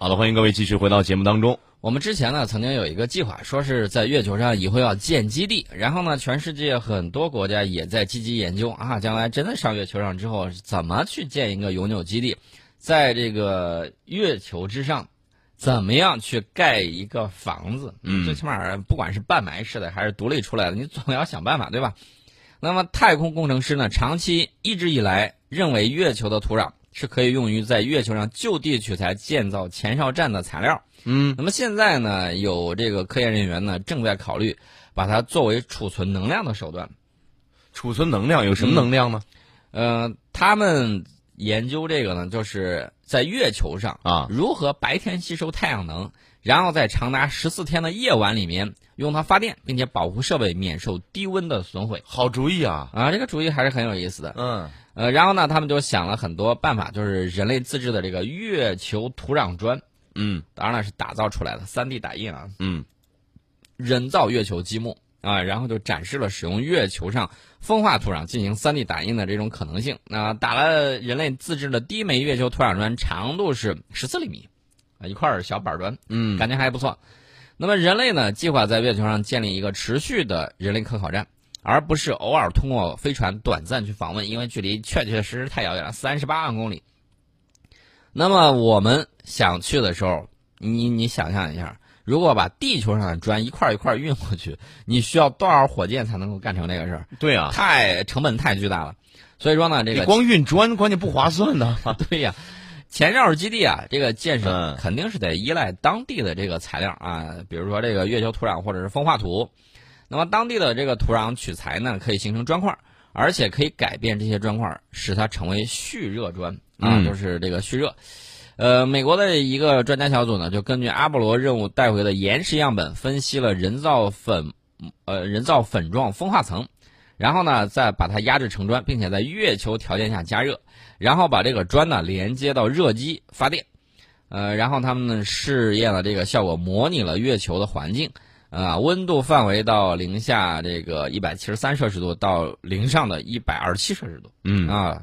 好的，欢迎各位继续回到节目当中。我们之前呢，曾经有一个计划，说是在月球上以后要建基地，然后呢，全世界很多国家也在积极研究啊，将来真的上月球上之后，怎么去建一个永久基地，在这个月球之上，怎么样去盖一个房子？嗯最起码不管是半埋式的还是独立出来的，你总要想办法，对吧？那么太空工程师呢，长期一直以来认为月球的土壤是可以用于在月球上就地取材建造前哨站的材料。嗯那么现在呢，有这个科研人员呢正在考虑把它作为储存能量的手段。储存能量有什么能量呢？呃，他们研究这个呢，就是在月球上啊如何白天吸收太阳能，然后在长达十四天的夜晚里面用它发电，并且保护设备免受低温的损毁。好主意啊！啊，这个主意还是很有意思的。嗯呃，然后呢，他们就想了很多办法，就是人类自制的这个月球土壤砖，嗯当然了是打造出来的，3 D 打印啊，嗯人造月球积木啊，然后就展示了使用月球上风化土壤进行 3D 打印的这种可能性。那、打了人类自制的第一枚月球土壤砖，长度是十四厘米，啊，一块小板砖，嗯感觉还不错。那么人类呢，计划在月球上建立一个持续的人类科考站，而不是偶尔通过飞船短暂去访问，因为距离确确实实太遥远了，三十八万公里。那么我们想去的时候，你你想象一下，如果把地球上的砖一块一块运过去，你需要多少火箭才能够干成这个事儿？对啊，太成本太巨大了。所以说呢，这个你光运砖，关键不划算呢。对呀，前哨基地啊，这个建设嗯肯定是得依赖当地的这个材料啊，比如说这个月球土壤或者是风化土。那么当地的这个土壤取材呢，可以形成砖块，而且可以改变这些砖块，使它成为蓄热砖啊，嗯就是这个蓄热。呃，美国的一个专家小组呢，就根据阿波罗任务带回的岩石样本，分析了人造粉，呃，人造粉状风化层，然后呢，再把它压制成砖，并且在月球条件下加热，然后把这个砖呢连接到热机发电，呃，然后他们呢试验了这个效果，模拟了月球的环境，啊、温度范围到零下这个一百七十三摄氏度到零上的一百二十七摄氏度。嗯啊，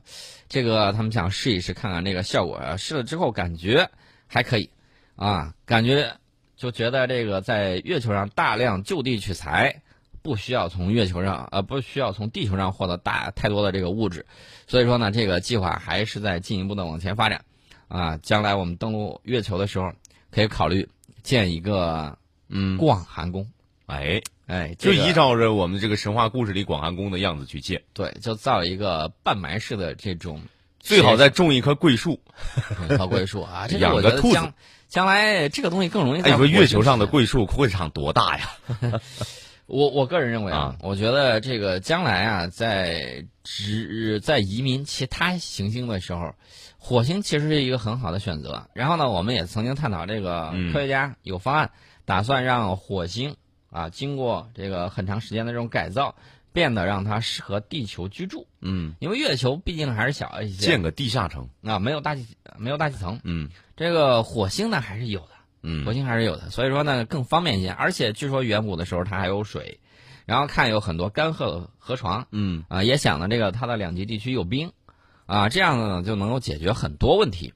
这个他们想试一试，看看这个效果啊。试了之后感觉还可以，啊，感觉就觉得这个在月球上大量就地取材，不需要从月球上呃不需要从地球上获得大太多的这个物质，所以说呢，这个计划还是在进一步的往前发展，啊，将来我们登陆月球的时候，可以考虑建一个嗯，广寒宫，哎，哎，就这个依照着我们这个神话故事里广寒宫的样子去建，对，就造一个半埋式的这种。最好再种一棵桂树。高桂树。啊，这养个兔子。将将来这个东西更容易在哎，你说月球上的桂树会长多大呀？我我个人认为啊啊，我觉得这个将来啊，在直在移民其他行星的时候，火星其实是一个很好的选择。然后呢，我们也曾经探讨这个嗯科学家有方案，打算让火星啊经过这个很长时间的这种改造，变得让它适合地球居住。嗯，因为月球毕竟还是小一些建个地下城。啊，没有大气没有大气层。嗯这个火星呢还是有的。火嗯星还是有的，所以说呢更方便一些，而且据说远古的时候它还有水，然后看有很多干涸的河床嗯。啊，也想呢这个它的两极地区有冰啊，这样呢就能够解决很多问题，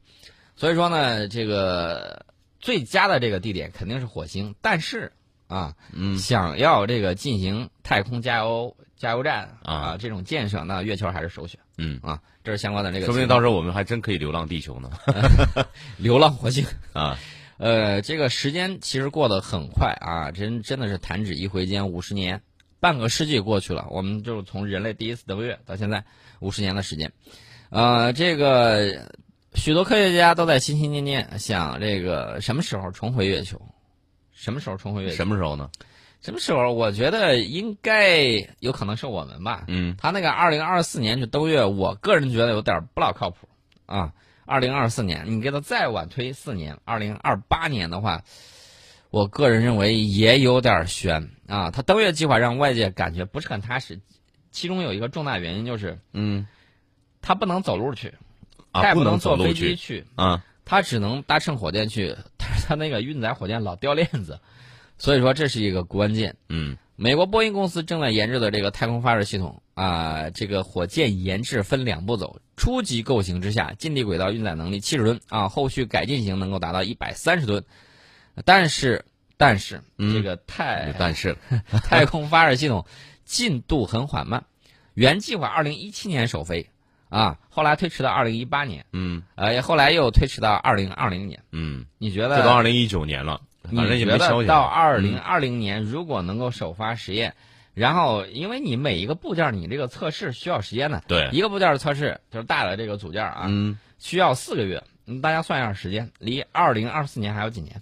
所以说呢这个最佳的这个地点肯定是火星，但是啊嗯，想要这个进行太空加油加油站啊。这种建设，那月球还是首选。嗯，啊，这是相关的这个说不定到时候我们还真可以流浪地球呢。流浪火星。啊，呃，这个时间其实过得很快啊，真真的是弹指一挥间，五十年，半个世纪过去了。我们就从人类第一次登月到现在五十年的时间，呃，这个许多科学家都在心心念念想这个什么时候重回月球，什么时候重回月球？什么时候呢？什么时候？我觉得应该有可能是我们吧。嗯他那个二零二四年去登月，我个人觉得有点不老靠谱啊。二零二四年，你给他再晚推四年，二零二八年的话，我个人认为也有点悬啊。他登月计划让外界感觉不是很踏实，其中有一个重大原因就是嗯他不能走路去，也不能坐飞机去，啊。他只能搭乘火箭去，但是他那个运载火箭老掉链子，所以说这是一个关键。嗯美国波音公司正在研制的这个太空发射系统啊，这个火箭研制分两步走，初级构型之下，近地轨道运载能力七十吨啊，后续改进型能够达到一百三十吨。但是，但是、嗯。这个太但是。太空发射系统进度很缓慢，原计划二零一七年首飞啊，后来推迟到二零一八年，嗯。呃，后来又推迟到二零二零年。嗯，你觉得？这都二零一九年了，反正你觉也没消息。得到二零二零年，如果能够首发实验，然后因为你每一个部件儿你这个测试需要时间的，对，一个部件测试就是大的这个组件儿啊，嗯，需要四个月。嗯大家算一下时间，离二零二四年还有几年？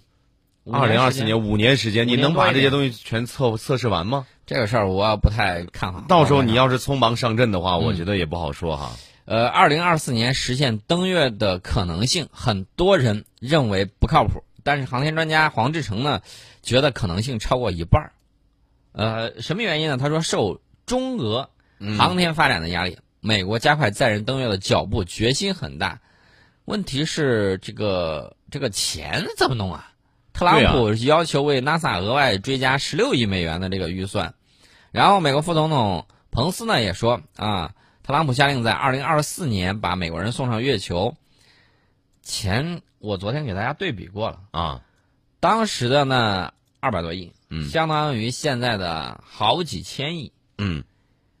五二零二四年五年时间，你能把这些东西全测测试完吗？这个事儿我不太看好。到时候你要是匆忙上阵的话，我嗯觉得也不好说哈。呃，二零二四年实现登月的可能性，很多人认为不靠谱，但是航天专家黄志成呢，觉得可能性超过一半儿。呃，什么原因呢？他说受中俄嗯航天发展的压力，美国加快载人登月的脚步，决心很大。问题是这个这个钱怎么弄啊？特朗普要求为 NASA 额外追加十六亿美元的这个预算，然后美国副总统彭斯呢也说啊，特朗普下令在二零二四年把美国人送上月球。钱我昨天给大家对比过了，啊，当时的呢二百多亿，嗯相当于现在的好几千亿。嗯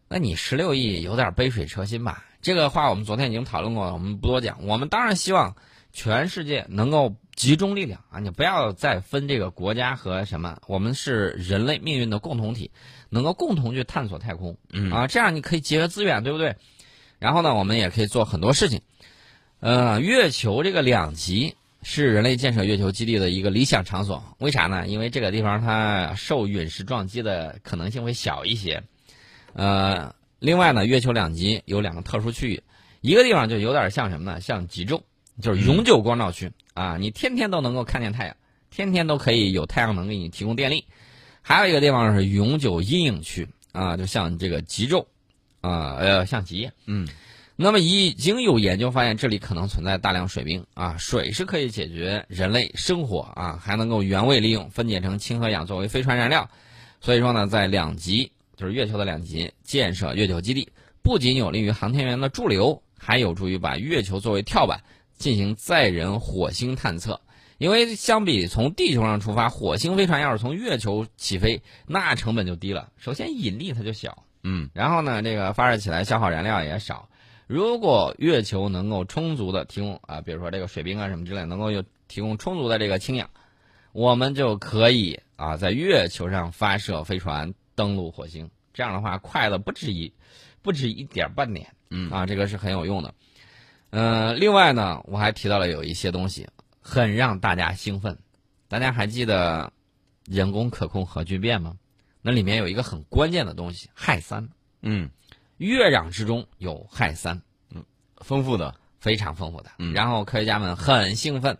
那你十六亿有点杯水车薪吧？这个话我们昨天已经讨论过了，我们不多讲。我们当然希望全世界能够集中力量啊，你不要再分这个国家和什么，我们是人类命运的共同体，能够共同去探索太空嗯啊，这样你可以节约资源，对不对？然后呢，我们也可以做很多事情。呃，月球这个两极是人类建设月球基地的一个理想场所，为啥呢？因为这个地方它受陨石撞击的可能性会小一些。呃，另外呢，月球两极有两个特殊区域，一个地方就有点像什么呢？像极昼，就是永久光照区、啊，你天天都能够看见太阳，天天都可以有太阳能给你提供电力。还有一个地方是永久阴影区啊，就像这个极昼啊，呃，像极夜。嗯那么已经有研究发现，这里可能存在大量水冰啊，水是可以解决人类生活啊，还能够原位利用，分解成氢和氧作为飞船燃料。所以说呢，在两极就是月球的两极建设月球基地，不仅有利于航天员的驻留，还有助于把月球作为跳板进行载人火星探测。因为相比从地球上出发，火星飞船要是从月球起飞，那成本就低了。首先引力它就小，嗯然后呢，这个发射起来消耗燃料也少。如果月球能够充足的提供啊，比如说这个水冰啊什么之类，能够有提供充足的这个氢氧，我们就可以啊在月球上发射飞船登陆火星。这样的话，快了不止一不止一点半点嗯啊，这个是很有用的。呃，另外呢，我还提到了有一些东西很让大家兴奋。大家还记得人工可控核聚变吗？那里面有一个很关键的东西，氦三。嗯，月壤之中有氦三，嗯丰富的，非常丰富的。嗯然后科学家们很兴奋，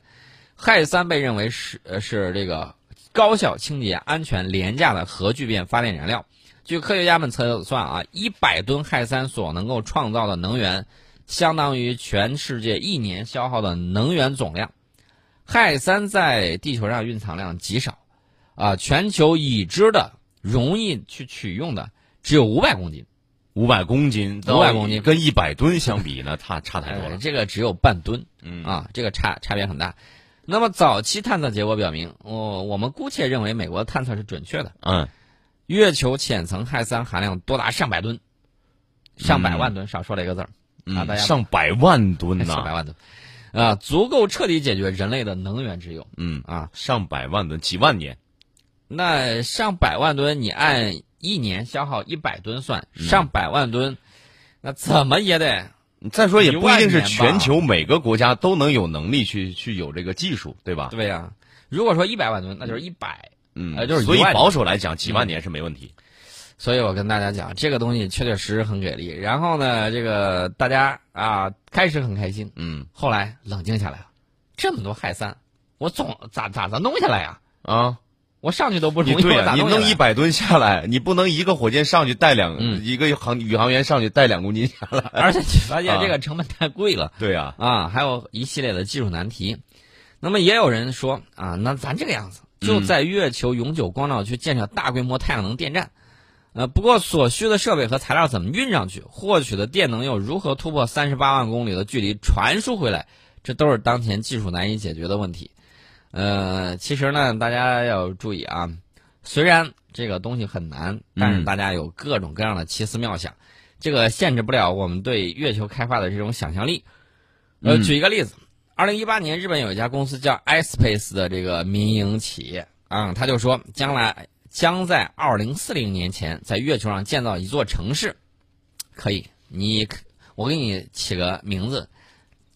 氦三被认为是呃是这个高效、清洁、安全、廉价的核聚变发电燃料。据科学家们测算啊，一百吨氦三所能够创造的能源，相当于全世界一年消耗的能源总量。氦三在地球上蕴藏量极少，啊，全球已知的容易去取用的只有五百公斤。五百公斤，500公斤跟一百吨相比呢，差差太多呃，了。这个只有半吨嗯啊，这个差差别很大。那么早期探测结果表明，我、我们姑且认为美国的探测是准确的。嗯月球浅层氦三含量多达上百吨，上百万吨，少说了一个字儿，啊大嗯，家上百万吨呐，上百万吨，啊，足够彻底解决人类的能源之忧嗯，啊。上百万吨，几万年，那上百万吨，你按一年消耗一百吨算，嗯上百万吨，那怎么也得再说也不一定是全球每个国家都能有能力去去有这个技术，对吧？对呀、如果说一百万吨，那就是一百。嗯，呃就是所以保守来讲，几万年是没问题。所以我跟大家讲，这个东西确确实实很给力。然后呢，这个大家啊开始很开心，嗯后来冷静下来了，这么多氦三，我总咋咋咋弄下来呀？啊，我上去都不容易，你对呀、你咋弄一百吨下来，你不能一个火箭上去带两、嗯一个航宇航员上去带两公斤下来。而且你发现这个成本太贵了对呀、啊，还有一系列的技术难题。那么也有人说啊，那咱这个样子，就在月球永久光照区建设大规模太阳能电站呃，不过所需的设备和材料怎么运上去，获取的电能又如何突破三十八万公里的距离传输回来，这都是当前技术难以解决的问题。呃，其实呢，大家要注意啊，虽然这个东西很难，但是大家有各种各样的奇思妙想，这个限制不了我们对月球开发的这种想象力。呃，举一个例子，二零一八年，日本有一家公司叫 iSpace 的这个民营企业啊，他就说将来将在二零四零年前在月球上建造一座城市，可以，你我给你起个名字，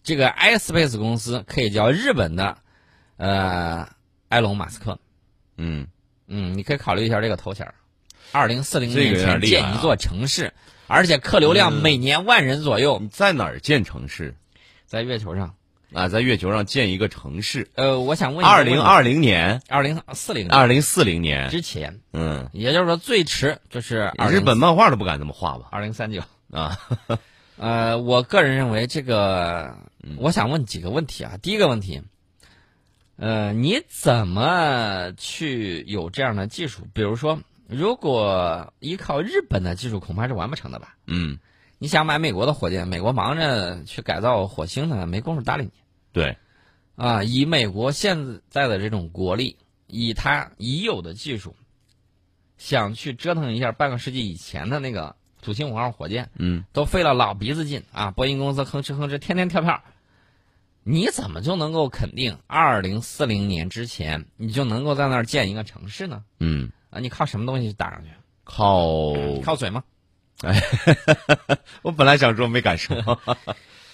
这个 iSpace 公司可以叫日本的。呃，埃隆·马斯克，嗯嗯，你可以考虑一下这个头衔二零四零年前建一座城市，而且客流量每年万人左右。你在哪儿建城市？在月球上啊，在月球上建一个城市。呃，我想问，二零二零年、二零四零、二零四零年之前，嗯，也就是说最迟就是日本漫画都不敢这么画吧？二零三九啊，呃，我个人认为这个，我想问几个问题啊。第一个问题。呃，你怎么去有这样的技术？比如说，如果依靠日本的技术，恐怕是完不成的吧？嗯，你想买美国的火箭，美国忙着去改造火星呢，没工夫搭理你。对，啊，以美国现在的这种国力，以它已有的技术，想去折腾一下半个世纪以前的那个土星五号火箭，嗯，都费了老鼻子劲啊！波音公司吭哧吭哧，天天跳票。你怎么就能够肯定二零四零年之前你就能够在那儿建一个城市呢？嗯啊，你靠什么东西打上去？靠靠嘴吗？哎，我本来想说没敢说。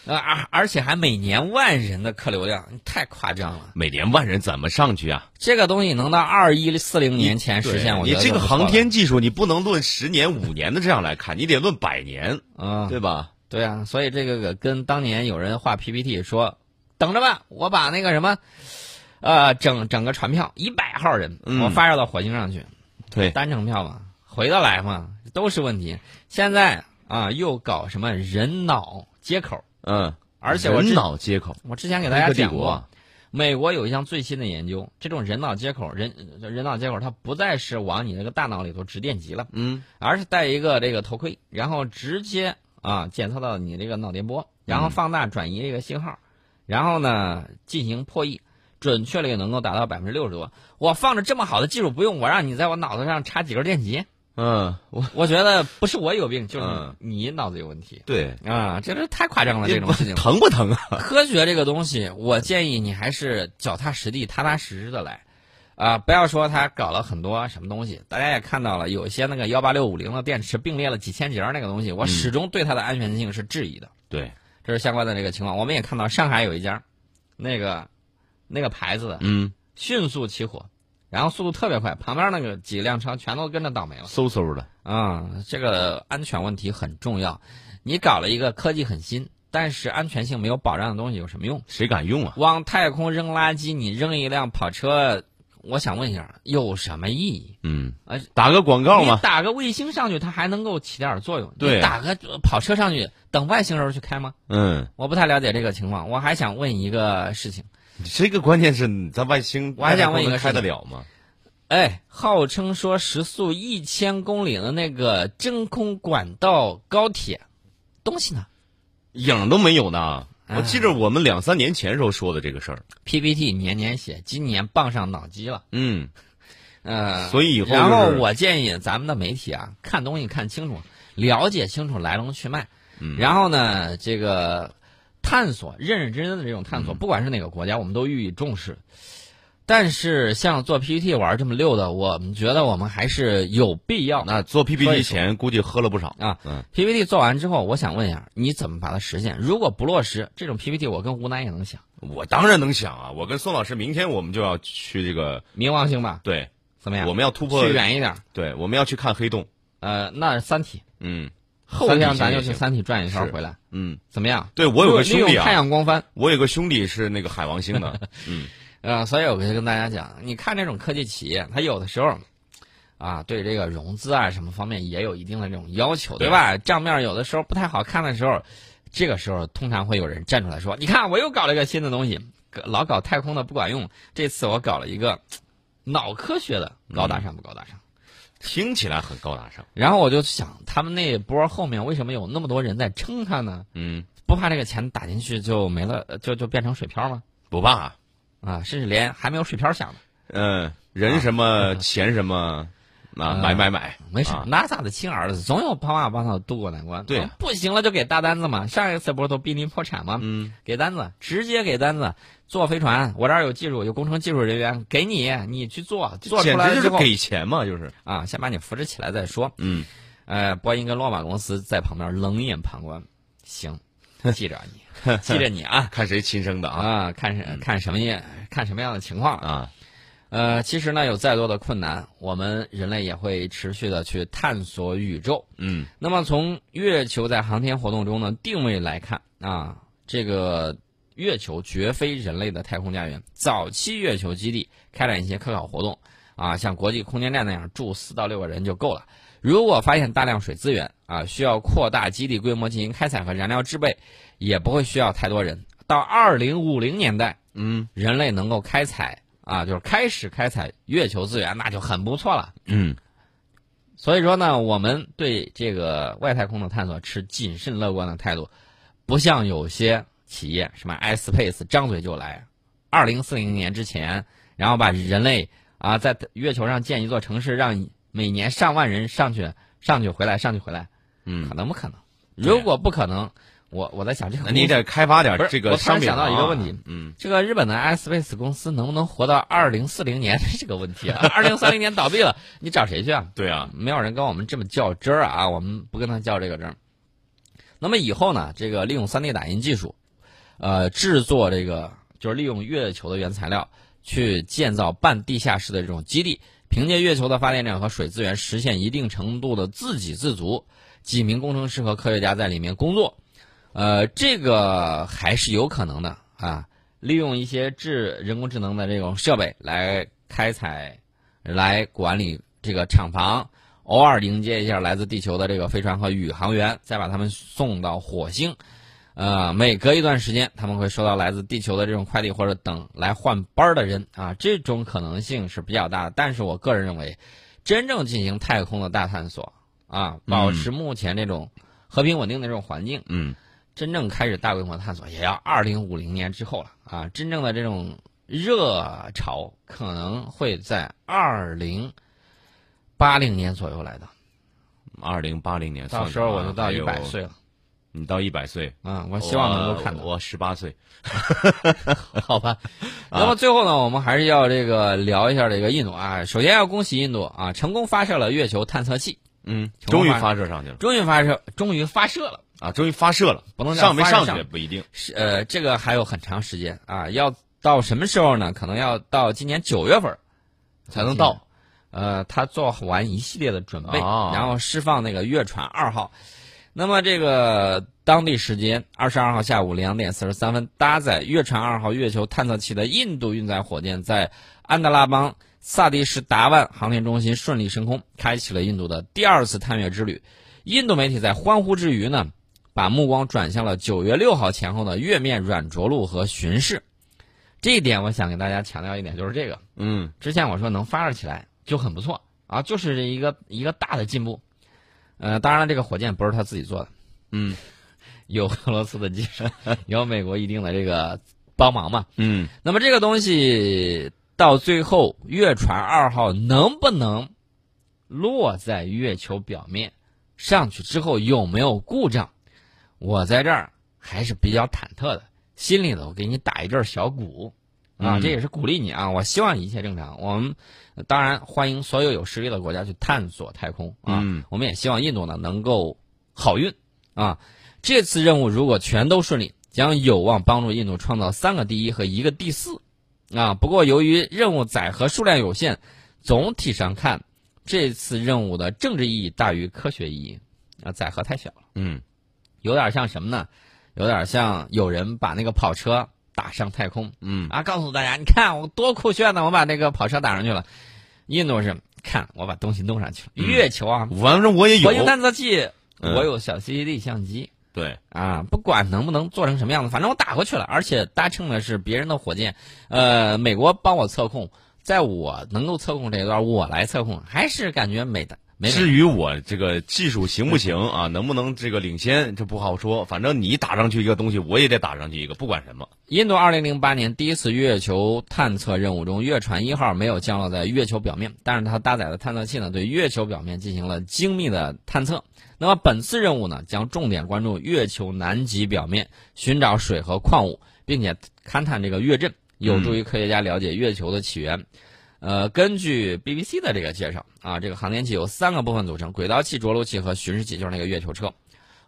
啊，而而且还每年万人的客流量，太夸张了。每年万人怎么上去啊？这个东西能到二一四零年前实现，我你这个航天技术，你不能论十年五年的这样来看，你得论百年啊，对吧？对啊，所以这个跟当年有人画 PPT 说。等着吧，我把那个什么，呃，整整个船票一百号人，我发射到火星上去，对，单程票嘛，回得来嘛，都是问题。现在啊，又搞什么人脑接口，嗯，而且我人脑接口，我之前给大家讲过，美国有一项最新的研究，这种人脑接口，人人脑接口，它不再是往你那个大脑里头直电极了，嗯，而是戴一个这个头盔，然后直接啊检测到你这个脑电波，然后放大转移这个信号。然后呢，进行破译，准确率能够达到百分之六十多。我放着这么好的技术不用，我让你在我脑子上插几根电极？嗯，我我觉得不是我有病，就是你脑子有问题。对啊，这是太夸张了，这种事情疼不疼啊？科学这个东西，我建议你还是脚踏实地、踏踏实实的来，啊，不要说他搞了很多什么东西。大家也看到了，有一些那个幺八六五零的电池并列了几千节那个东西，我始终对它的安全性是质疑的。对。这是相关的这个情况，我们也看到上海有一家，那个，那个牌子的，嗯，迅速起火，然后速度特别快，旁边那个几辆车全都跟着倒霉了，嗖嗖的。啊，这个安全问题很重要。你搞了一个科技很新，但是安全性没有保障的东西有什么用？谁敢用啊？往太空扔垃圾，你扔一辆跑车。我想问一下，有什么意义？嗯，打个广告嘛，打个卫星上去，它还能够起点作用。对，打个跑车上去，等外星人去开吗？嗯，我不太了解这个情况。我还想问一个事情，这个关键是你在外星，我还想问一个，开得了吗？哎，号称说时速一千公里的那个真空管道高铁，东西呢？影都没有呢。我记着我们两三年前时候说的这个事儿，PPT 年年写，今年傍上脑机了。嗯，呃，所以以后，然后我建议咱们的媒体啊，看东西看清楚，了解清楚来龙去脉，嗯，然后呢，这个探索认认真真的这种探索，不管是哪个国家，我们都予以重视。但是像做 PPT 玩这么溜的，我们觉得我们还是有必要。那做 PPT 前估计喝了不少啊。嗯，PPT 做完之后，我想问一下，你怎么把它实现？如果不落实这种 PPT，我跟吴楠也能想。我当然能想啊！我跟宋老师明天我们就要去这个冥王星吧？对，怎么样？我们要突破去远一点。对，我们要去看黑洞。呃，那三体。嗯，后天咱就去三体转一圈回来。嗯，怎么样？对我有个兄弟啊，太阳光帆。我有个兄弟是那个海王星的。嗯。呃，所以我可以跟大家讲，你看这种科技企业，它有的时候，啊，对这个融资啊什么方面也有一定的这种要求，对吧？账面有的时候不太好看的时候，这个时候通常会有人站出来说：“你看，我又搞了一个新的东西，老搞太空的不管用，这次我搞了一个脑科学的，高大上不高大上？”听起来很高大上。然后我就想，他们那波后面为什么有那么多人在撑他呢？嗯，不怕这个钱打进去就没了，就就变成水漂吗？不怕。啊，甚至连还没有水漂响呢。嗯，人什么钱什么，啊，买买买，没事啊，那咋的？亲儿子总有办法帮他渡过难关。对啊不行了就给大单子嘛。上一次不是都濒临破产吗？嗯，给单子，直接给单子，坐飞船，我这儿有技术，有工程技术人员，给你，你去做，做出来之后直就是给钱嘛，就是。啊，先把你扶持起来再说。嗯，呃，波音跟洛马公司在旁边冷眼旁观。行，记着你，记着你啊 看谁亲生的啊啊，看什看什么样看什么样的情况啊。啊，呃，其实呢，有再多的困难，我们人类也会持续的去探索宇宙。嗯那么从月球在航天活动中呢定位来看啊，这个月球绝非人类的太空家园。早期月球基地开展一些科考活动啊，像国际空间站那样住四到六个人就够了。如果发现大量水资源啊，需要扩大基地规模进行开采和燃料制备，也不会需要太多人。到二零五零年代，嗯人类能够开采啊，就是开始开采月球资源，那就很不错了。嗯所以说呢，我们对这个外太空的探索持谨慎乐观的态度，不像有些企业什么 iSpace 张嘴就来，二零四零年之前，然后把人类啊在月球上建一座城市，让每年上万人上去上去回来上去回来，嗯可嗯，能不可能？如果不可能，我我在想这个那你得开发点这个我突然商品想到一个啊问题嗯这个日本的 iSpace 公司能不能活到二零四零年 这个问题啊？二零三零年倒闭了，你找谁去啊？对啊，没有人跟我们这么较真儿啊，我们不跟他较这个真儿。那么以后呢，这个利用 3D 打印技术，呃，制作这个就是利用月球的原材料去建造半地下室的这种基地，凭借月球的发电量和水资源，实现一定程度的自给自足。几名工程师和科学家在里面工作，呃，这个还是有可能的啊。利用一些智人工智能的这种设备来开采，来管理这个厂房，偶尔迎接一下来自地球的这个飞船和宇航员，再把他们送到火星。呃，每隔一段时间，他们会收到来自地球的这种快递，或者等来换班儿的人啊，这种可能性是比较大的。但是我个人认为，真正进行太空的大探索啊，保持目前这种和平稳定的这种环境，嗯真正开始大规模探索，也要二零五零年之后了啊！真正的这种热潮可能会在二零八零年左右来的，二零八零年到时候我就到一百岁了你到一百岁，啊！我希望能够看到，我十八岁，好吧？那么最后呢，我们还是要这个聊一下这个印度啊。首先要恭喜印度啊，成功发射了月球探测器，嗯，终于发发射上去了终于发射，终于发射了。啊，终于发射了，不能叫上没上去不一定，是呃，这个还有很长时间啊，要到什么时候呢？可能要到今年九月份才能到。呃，他做完一系列的准备，哦然后释放那个月船二号。那么这个当地时间二十二号下午两点四十三分，搭载月船二号月球探测器的印度运载火箭在安德拉邦萨迪什达万航天中心顺利升空，开启了印度的第二次探月之旅。印度媒体在欢呼之余呢，把目光转向了九月六号前后的月面软着陆和巡视。这一点我想给大家强调一点，就是这个。嗯之前我说能发射起来就很不错啊，就是一个一个大的进步。呃，当然了，这个火箭不是他自己做的，嗯有俄罗斯的技术，有美国一定的这个帮忙嘛。嗯那么这个东西到最后，月船二号能不能落在月球表面？上去之后有没有故障？我在这儿还是比较忐忑的，心里头给你打一阵小鼓啊，嗯这也是鼓励你啊。我希望一切正常。我们呃当然欢迎所有有实力的国家去探索太空啊。嗯我们也希望印度呢能够好运啊。这次任务如果全都顺利，将有望帮助印度创造三个第一和一个第四啊。不过由于任务载荷数量有限，总体上看，这次任务的政治意义大于科学意义啊，载荷太小了，嗯有点像什么呢？有点像有人把那个跑车打上太空嗯啊，告诉大家，你看我多酷炫呢，我把那个跑车打上去了。印度是看我把东西弄上去了，嗯月球啊，反正我也有火，星探测器，嗯我有小 CCD 相机。对，啊，不管能不能做成什么样子，反正我打过去了，而且搭乘的是别人的火箭，呃，美国帮我测控，在我能够测控这一段，我来测控，还是感觉美的。没至于我这个技术行不行啊，能不能这个领先，这不好说。反正你打上去一个东西，我也得打上去一个，不管什么。印度2008年第一次月球探测任务中，月船一号没有降落在月球表面，但是它搭载的探测器呢，对月球表面进行了精密的探测。那么本次任务呢，将重点关注月球南极表面，寻找水和矿物，并且勘探这个月震，有助于科学家了解月球的起源。呃，根据 BBC 的这个介绍啊，这个航天器由三个部分组成：轨道器、着陆器和巡视器，就是那个月球车。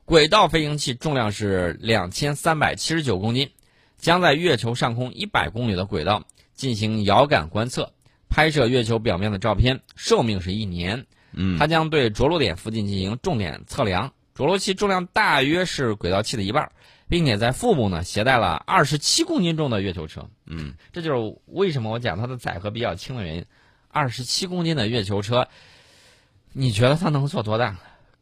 轨道飞行器重量是两千三百七十九公斤，将在月球上空一百公里的轨道进行遥感观测，拍摄月球表面的照片。寿命是一年。嗯，它将对着陆点附近进行重点测量。着陆器重量大约是轨道器的一半。并且在腹部呢携带了二十七公斤重的月球车，嗯，这就是为什么我讲它的载荷比较轻的原因。二十七公斤的月球车，你觉得它能做多大？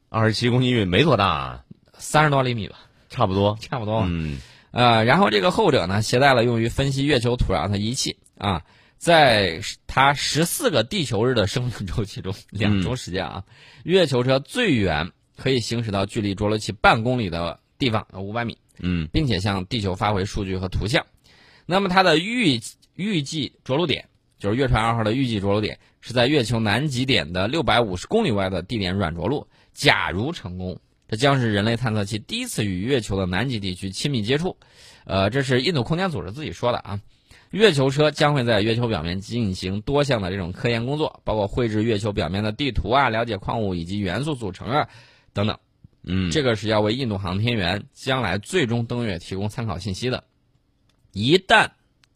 二十七公斤没多大，啊，三十多厘米吧，差不多，差不多。嗯，呃，然后这个后者呢，携带了用于分析月球土壤的仪器啊，在它十四个地球日的生命周期中，两周时间啊，月球车最远可以行驶到距离着陆器半公里的地方，五百米。嗯，并且向地球发回数据和图像。那么它的预预计着陆点，就是月船二号的预计着陆点，是在月球南极点的六百五十公里外的地点软着陆。假如成功，这将是人类探测器第一次与月球的南极地区亲密接触。呃，这是印度空间组织自己说的啊。月球车将会在月球表面进行多项的这种科研工作，包括绘制月球表面的地图啊，了解矿物以及元素组成啊，等等。嗯，这个是要为印度航天员将来最终登月提供参考信息的。一旦，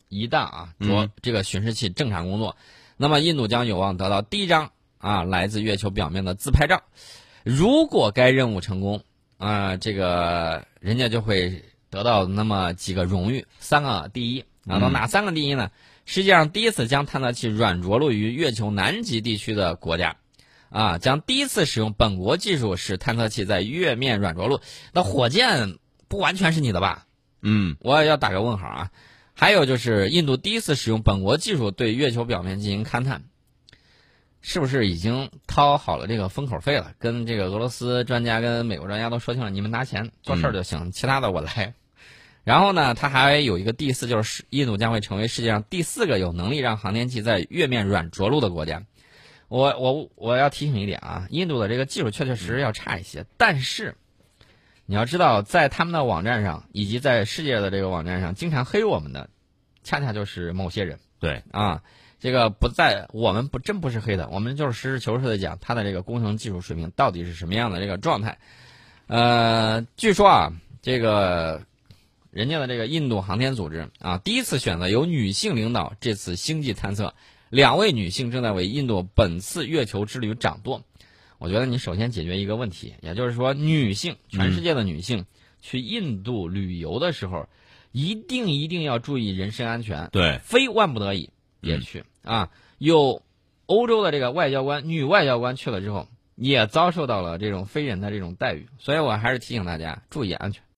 一旦啊，说这个巡视器正常工作，那么印度将有望得到第一张啊来自月球表面的自拍照。如果该任务成功啊，这个人家就会得到那么几个荣誉，三个第一。拿到哪三个第一呢？世界上第一次将探测器软着陆于月球南极地区的国家。啊，将第一次使用本国技术使探测器在月面软着陆，那火箭不完全是你的吧？嗯，我也要打个问号啊。还有就是印度第一次使用本国技术对月球表面进行勘探，是不是已经掏好了这个封口费了？跟这个俄罗斯专家跟美国专家都说清了，你们拿钱做事儿就行，其他的我来。然后呢，它还有一个第四，就是印度将会成为世界上第四个有能力让航天器在月面软着陆的国家。我我我要提醒一点啊，印度的这个技术确确实实要差一些，但是你要知道，在他们的网站上以及在世界的这个网站上，经常黑我们的，恰恰就是某些人。对啊，这个不在我们不真不是黑的，我们就是实事求是的讲他的这个工程技术水平到底是什么样的这个状态。呃，据说啊，这个人家的这个印度航天组织啊，第一次选择由女性领导这次星际探测。两位女性正在为印度本次月球之旅掌舵，我觉得你首先解决一个问题，也就是说，女性，全世界的女性去印度旅游的时候，一定一定要注意人身安全。对，非万不得已别去啊！有欧洲的这个外交官，女外交官去了之后，也遭受到了这种非人的这种待遇，所以我还是提醒大家注意安全。